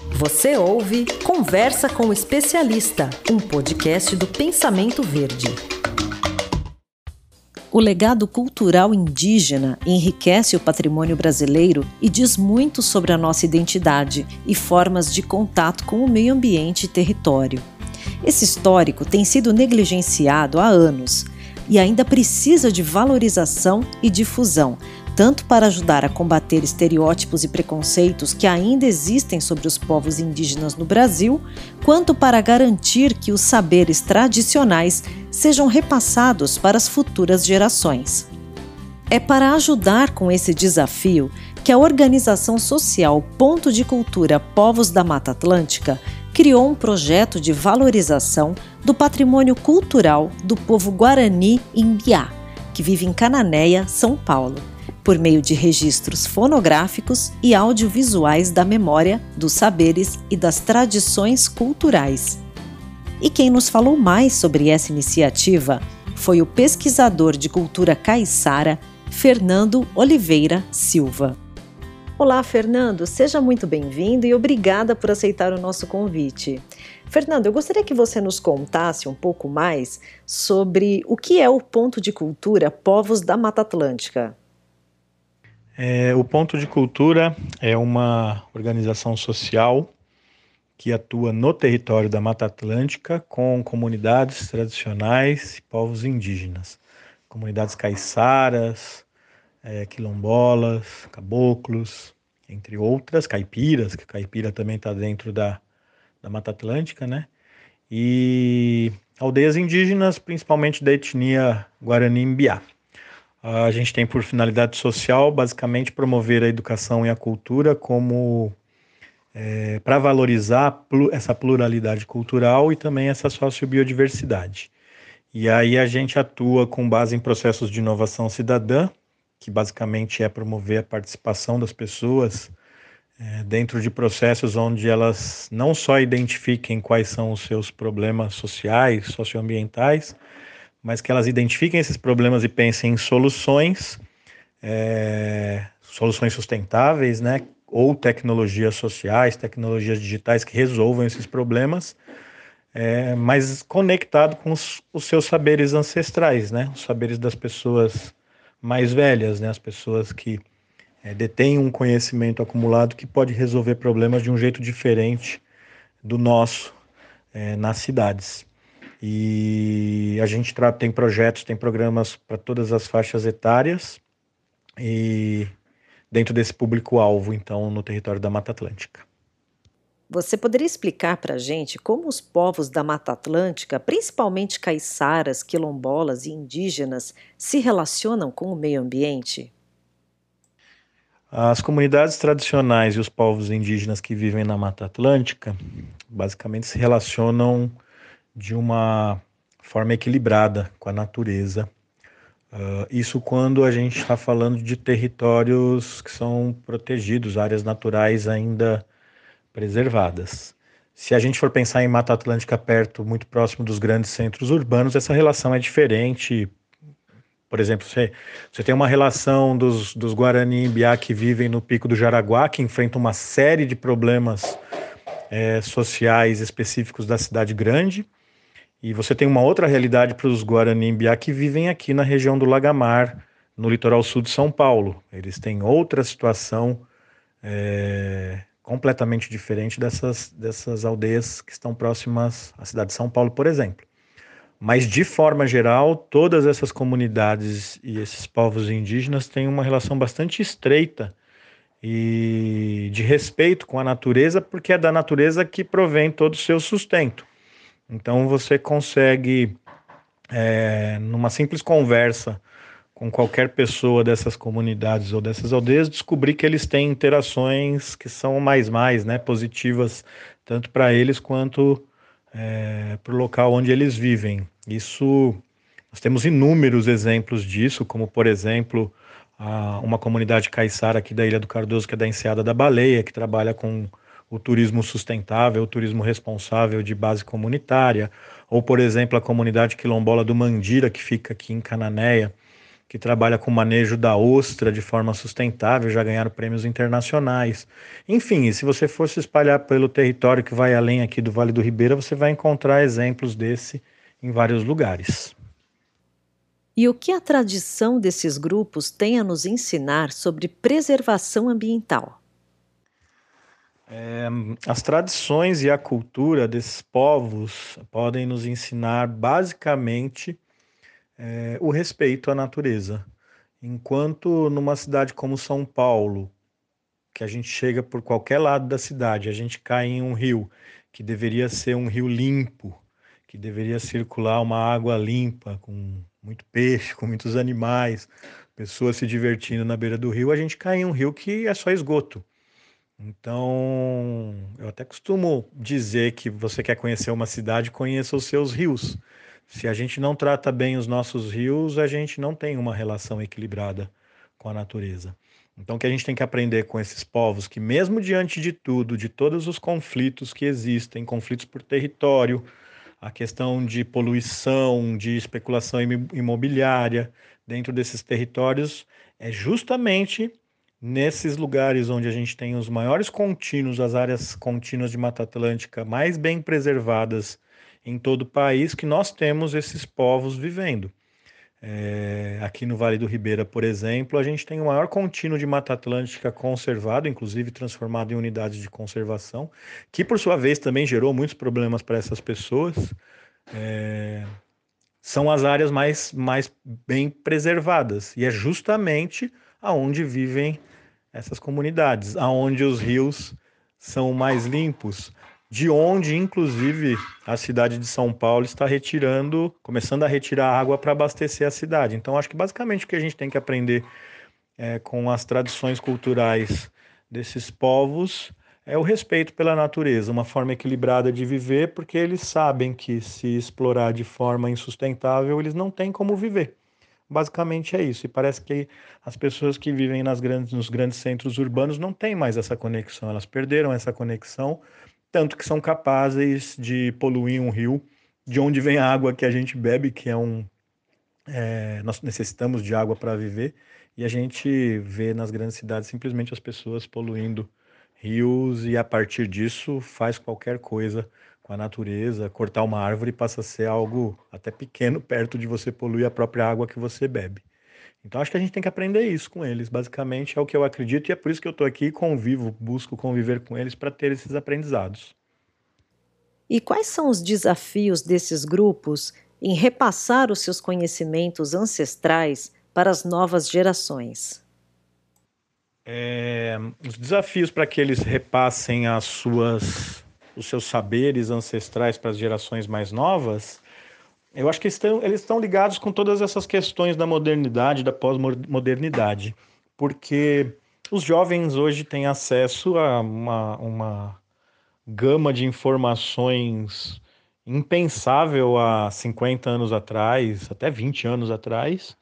Você ouve Conversa com o Especialista, um podcast do Pensamento Verde. O legado cultural indígena enriquece o patrimônio brasileiro e diz muito sobre a nossa identidade e formas de contato com o meio ambiente e território. Esse histórico tem sido negligenciado há anos e ainda precisa de valorização e difusão, tanto para ajudar a combater estereótipos e preconceitos que ainda existem sobre os povos indígenas no Brasil, quanto para garantir que os saberes tradicionais sejam repassados para as futuras gerações. É para ajudar com esse desafio que a organização social Ponto de Cultura Povos da Mata Atlântica criou um projeto de valorização do patrimônio cultural do povo Guarani Imbiá, que vive em Cananéia, São Paulo por meio de registros fonográficos e audiovisuais da memória, dos saberes e das tradições culturais. E quem nos falou mais sobre essa iniciativa foi o pesquisador de cultura caiçara, Fernando Oliveira Silva. Olá, Fernando, seja muito bem-vindo e obrigada por aceitar o nosso convite. Fernando, eu gostaria que você nos contasse um pouco mais sobre o que é o Ponto de Cultura Povos da Mata Atlântica. É, o Ponto de Cultura é uma organização social que atua no território da Mata Atlântica com comunidades tradicionais e povos indígenas, comunidades caiçaras, é, quilombolas, caboclos, entre outras, caipiras, que caipira também está dentro da, da Mata Atlântica, né? E aldeias indígenas, principalmente da etnia Guarani-Imbiá. A gente tem por finalidade social, basicamente, promover a educação e a cultura como é, para valorizar essa pluralidade cultural e também essa sociobiodiversidade. E aí a gente atua com base em processos de inovação cidadã, que basicamente é promover a participação das pessoas é, dentro de processos onde elas não só identifiquem quais são os seus problemas sociais, socioambientais, mas que elas identifiquem esses problemas e pensem em soluções, é, soluções sustentáveis, né? Ou tecnologias sociais, tecnologias digitais que resolvam esses problemas, é, mas conectado com os, os, seus saberes ancestrais, né? Os saberes das pessoas mais velhas, né? As pessoas que é, detêm um conhecimento acumulado que pode resolver problemas de um jeito diferente do nosso é, nas cidades. E a gente tem projetos, tem programas para todas as faixas etárias e dentro desse público-alvo, então, no território da Mata Atlântica. Você poderia explicar para a gente como os povos da Mata Atlântica, principalmente caiçaras, quilombolas e indígenas, se relacionam com o meio ambiente? As comunidades tradicionais e os povos indígenas que vivem na Mata Atlântica basicamente se relacionam de uma forma equilibrada com a natureza. Uh, isso quando a gente está falando de territórios que são protegidos, áreas naturais ainda preservadas. Se a gente for pensar em Mata Atlântica perto, muito próximo dos grandes centros urbanos, essa relação é diferente. Por exemplo, você, você tem uma relação dos, dos Guarani Biá que vivem no Pico do Jaraguá, que enfrentam uma série de problemas é, sociais específicos da cidade grande, e você tem uma outra realidade para os Guarani Imbiá que vivem aqui na região do Lagamar, no litoral sul de São Paulo. Eles têm outra situação é, completamente diferente dessas, dessas aldeias que estão próximas à cidade de São Paulo, por exemplo. Mas, de forma geral, todas essas comunidades e esses povos indígenas têm uma relação bastante estreita e de respeito com a natureza, porque é da natureza que provém todo o seu sustento. Então você consegue, é, numa simples conversa com qualquer pessoa dessas comunidades ou dessas aldeias, descobrir que eles têm interações que são mais mais, né, positivas tanto para eles quanto é, para o local onde eles vivem. Isso nós temos inúmeros exemplos disso, como por exemplo a, uma comunidade caiçara aqui da Ilha do Cardoso, que é da Enseada da Baleia, que trabalha com o turismo sustentável, o turismo responsável de base comunitária, ou, por exemplo, a comunidade quilombola do Mandira, que fica aqui em Cananéia, que trabalha com o manejo da ostra de forma sustentável, já ganharam prêmios internacionais. Enfim, se você for se espalhar pelo território que vai além aqui do Vale do Ribeira, você vai encontrar exemplos desse em vários lugares. E o que a tradição desses grupos tem a nos ensinar sobre preservação ambiental? É, as tradições e a cultura desses povos podem nos ensinar basicamente é, o respeito à natureza. Enquanto numa cidade como São Paulo, que a gente chega por qualquer lado da cidade, a gente cai em um rio que deveria ser um rio limpo, que deveria circular uma água limpa, com muito peixe, com muitos animais, pessoas se divertindo na beira do rio, a gente cai em um rio que é só esgoto. Então, eu até costumo dizer que você quer conhecer uma cidade, conheça os seus rios. Se a gente não trata bem os nossos rios, a gente não tem uma relação equilibrada com a natureza. Então, o que a gente tem que aprender com esses povos, que mesmo diante de tudo, de todos os conflitos que existem, conflitos por território, a questão de poluição, de especulação imobiliária dentro desses territórios, é justamente nesses lugares onde a gente tem os maiores contínuos, as áreas contínuas de Mata Atlântica mais bem preservadas em todo o país, que nós temos esses povos vivendo. É, aqui no Vale do Ribeira, por exemplo, a gente tem o maior contínuo de Mata Atlântica conservado, inclusive transformado em unidades de conservação, que por sua vez também gerou muitos problemas para essas pessoas. É, são as áreas mais, mais bem preservadas e é justamente aonde vivem essas comunidades, aonde os rios são mais limpos, de onde, inclusive, a cidade de São Paulo está retirando, começando a retirar água para abastecer a cidade. Então, acho que basicamente o que a gente tem que aprender é, com as tradições culturais desses povos é o respeito pela natureza, uma forma equilibrada de viver, porque eles sabem que se explorar de forma insustentável, eles não têm como viver. Basicamente é isso. E parece que as pessoas que vivem nas grandes, nos grandes centros urbanos não têm mais essa conexão, elas perderam essa conexão, tanto que são capazes de poluir um rio de onde vem a água que a gente bebe, que é um. É, nós necessitamos de água para viver, e a gente vê nas grandes cidades simplesmente as pessoas poluindo rios e a partir disso faz qualquer coisa com a natureza, cortar uma árvore passa a ser algo até pequeno perto de você poluir a própria água que você bebe. Então acho que a gente tem que aprender isso com eles. Basicamente é o que eu acredito e é por isso que eu estou aqui e convivo, busco conviver com eles para ter esses aprendizados. E quais são os desafios desses grupos em repassar os seus conhecimentos ancestrais para as novas gerações? É, os desafios para que eles repassem as suas os seus saberes ancestrais para as gerações mais novas, eu acho que estão, eles estão ligados com todas essas questões da modernidade, da pós-modernidade, porque os jovens hoje têm acesso a uma, uma gama de informações impensável há 50 anos atrás, até 20 anos atrás,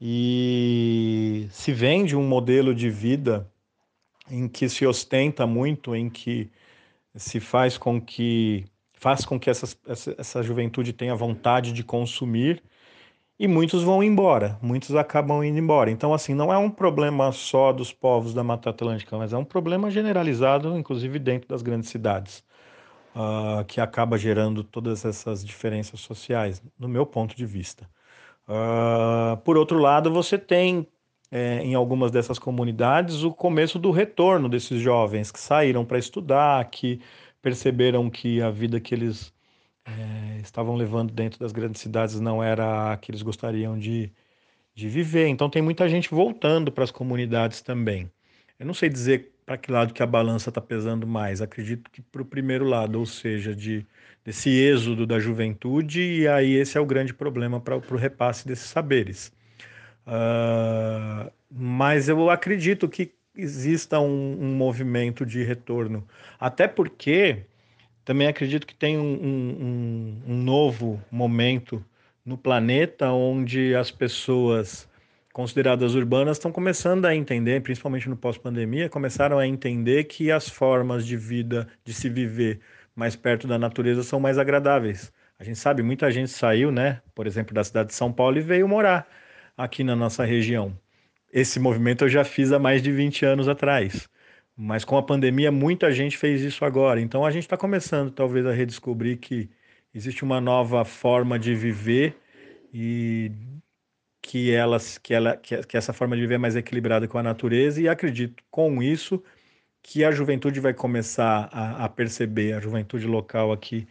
e se vende um modelo de vida em que se ostenta muito, em que se faz com que faz com que essas, essa, essa juventude tenha vontade de consumir e muitos vão embora, muitos acabam indo embora. Então, assim, não é um problema só dos povos da Mata Atlântica, mas é um problema generalizado, inclusive dentro das grandes cidades, uh, que acaba gerando todas essas diferenças sociais, no meu ponto de vista. Uh, por outro lado, você tem é, em algumas dessas comunidades o começo do retorno desses jovens que saíram para estudar, que perceberam que a vida que eles é, estavam levando dentro das grandes cidades não era a que eles gostariam de, de viver. Então tem muita gente voltando para as comunidades também. Eu não sei dizer para que lado que a balança está pesando mais. Acredito que para o primeiro lado, ou seja, de desse êxodo da juventude, e aí esse é o grande problema para o repasse desses saberes. Uh, mas eu acredito que exista um, um, movimento de retorno. Até porque também acredito que tem um, um, um novo momento no planeta onde as pessoas consideradas urbanas estão começando a entender, principalmente no pós-pandemia, começaram a entender que as formas de vida, de se viver mais perto da natureza são mais agradáveis. A gente sabe, muita gente saiu, né, por exemplo, da cidade de São Paulo e veio morar aqui na nossa região. Esse movimento eu já fiz há mais de 20 anos atrás. Mas com a pandemia, muita gente fez isso agora. Então a gente está começando, talvez, a redescobrir que existe uma nova forma de viver e que, elas, que, ela, que, que essa forma de viver é mais equilibrada com a natureza. E acredito, com isso, que a juventude vai começar a, a perceber, a juventude local aqui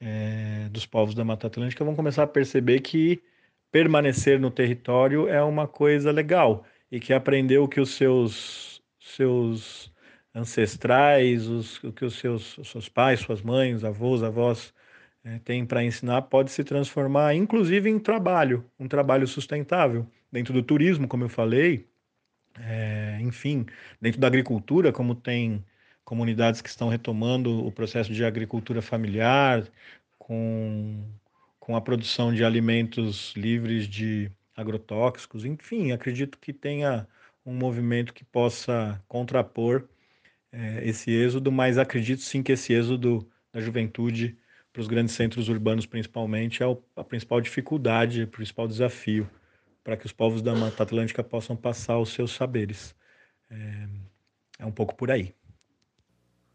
é, dos povos da Mata Atlântica vão começar a perceber que permanecer no território é uma coisa legal e que aprendeu que os seus seus ancestrais, os, o que os seus, seus pais, suas mães, avós, avós é, têm para ensinar pode se transformar, inclusive, em trabalho, um trabalho sustentável. Dentro do turismo, como eu falei, é, enfim, dentro da agricultura, como tem comunidades que estão retomando o processo de agricultura familiar, com, com a produção de alimentos livres de agrotóxicos, enfim, acredito que tenha um movimento que possa contrapor é, esse êxodo, mas acredito sim que esse êxodo da juventude para os grandes centros urbanos, principalmente, é a principal dificuldade, o principal desafio para que os povos da Mata Atlântica possam passar os seus saberes. É, é um pouco por aí.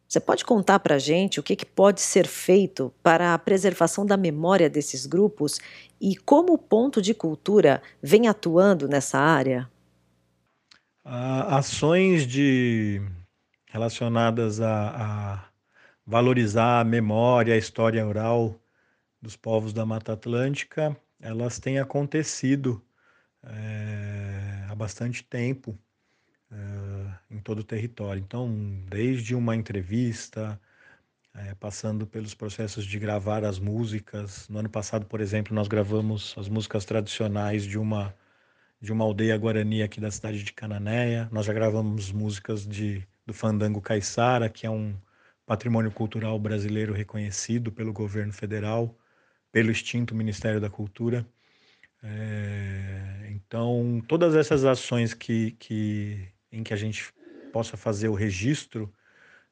Você pode contar para a gente o que, que, pode ser feito para a preservação da memória desses grupos e como o ponto de cultura vem atuando nessa área? ações de relacionadas a, a, valorizar a memória, a história oral dos povos da Mata Atlântica, elas têm acontecido é, há bastante tempo é, em todo o território. Então, desde uma entrevista, é, passando pelos processos de gravar as músicas. No ano passado, por exemplo, nós gravamos as músicas tradicionais de uma de uma aldeia guarani aqui da cidade de Cananéia. Nós já gravamos músicas de do fandango caiçara, que é um patrimônio cultural brasileiro reconhecido pelo governo federal, pelo extinto Ministério da Cultura. É, então, todas essas ações que, que, em que a gente possa fazer o registro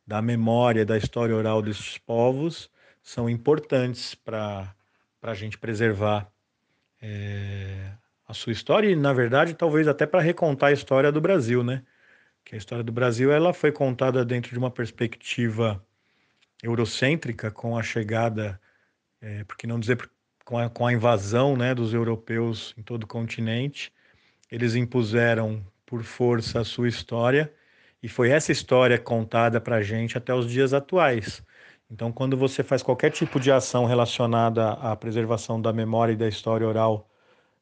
da memória, da história oral desses povos, são importantes para a gente preservar é, a sua história e, na verdade, talvez até para recontar a história do Brasil, né? Que a história do Brasil ela foi contada dentro de uma perspectiva eurocêntrica com a chegada, é, por que não dizer com a, com a invasão né, dos europeus em todo o continente, eles impuseram por força a sua história e foi essa história contada para a gente até os dias atuais. Então, quando você faz qualquer tipo de ação relacionada à preservação da memória e da história oral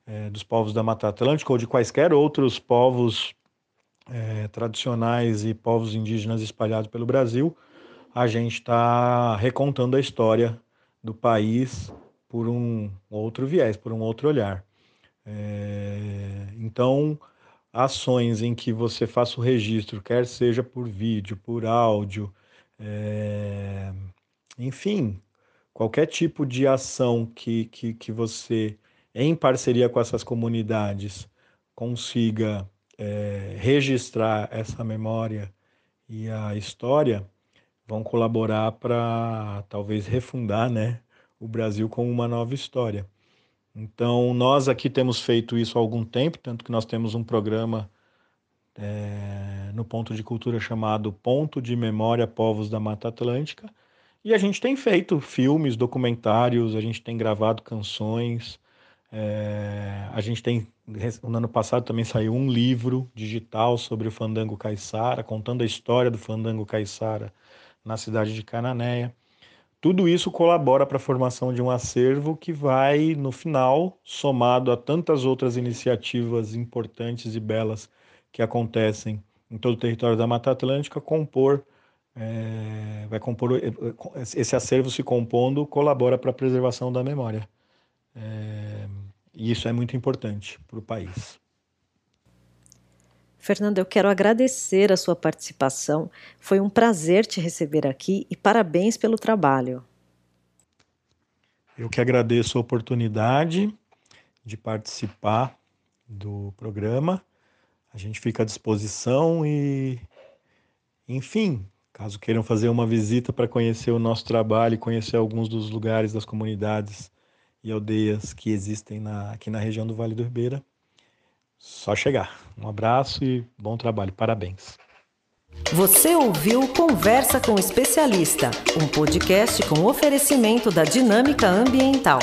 é, dos povos da Mata Atlântica ou de quaisquer outros povos é, tradicionais e povos indígenas espalhados pelo Brasil, a gente está recontando a história do país por um outro viés, por um outro olhar. É, então, ações em que você faça o registro, quer seja por vídeo, por áudio, é, enfim, qualquer tipo de ação que, que, que você, em parceria com essas comunidades, consiga é, registrar essa memória e a história, vão colaborar para talvez refundar né, o Brasil com uma nova história. Então, nós aqui temos feito isso há algum tempo, tanto que nós temos um programa é, no Ponto de Cultura chamado Ponto de Memória Povos da Mata Atlântica, e a gente tem feito filmes, documentários, a gente tem gravado canções, é, a gente tem, no ano passado também saiu um livro digital sobre o fandango caiçara, contando a história do fandango caiçara na cidade de Cananéia. Tudo isso colabora para a formação de um acervo que vai, no final, somado a tantas outras iniciativas importantes e belas que acontecem em todo o território da Mata Atlântica, compor, é, vai compor esse acervo se compondo colabora para a preservação da memória. É, e isso é muito importante para o país. Fernando, eu quero agradecer a sua participação. Foi um prazer te receber aqui e parabéns pelo trabalho. Eu que agradeço a oportunidade de participar do programa. A gente fica à disposição e, enfim, caso queiram fazer uma visita para conhecer o nosso trabalho e conhecer alguns dos lugares das comunidades e aldeias que existem na, aqui na região do Vale do Ribeira, Só chegar. Um abraço e bom trabalho. Parabéns. Você ouviu Conversa com o Especialista, um podcast com oferecimento da Dinâmica Ambiental.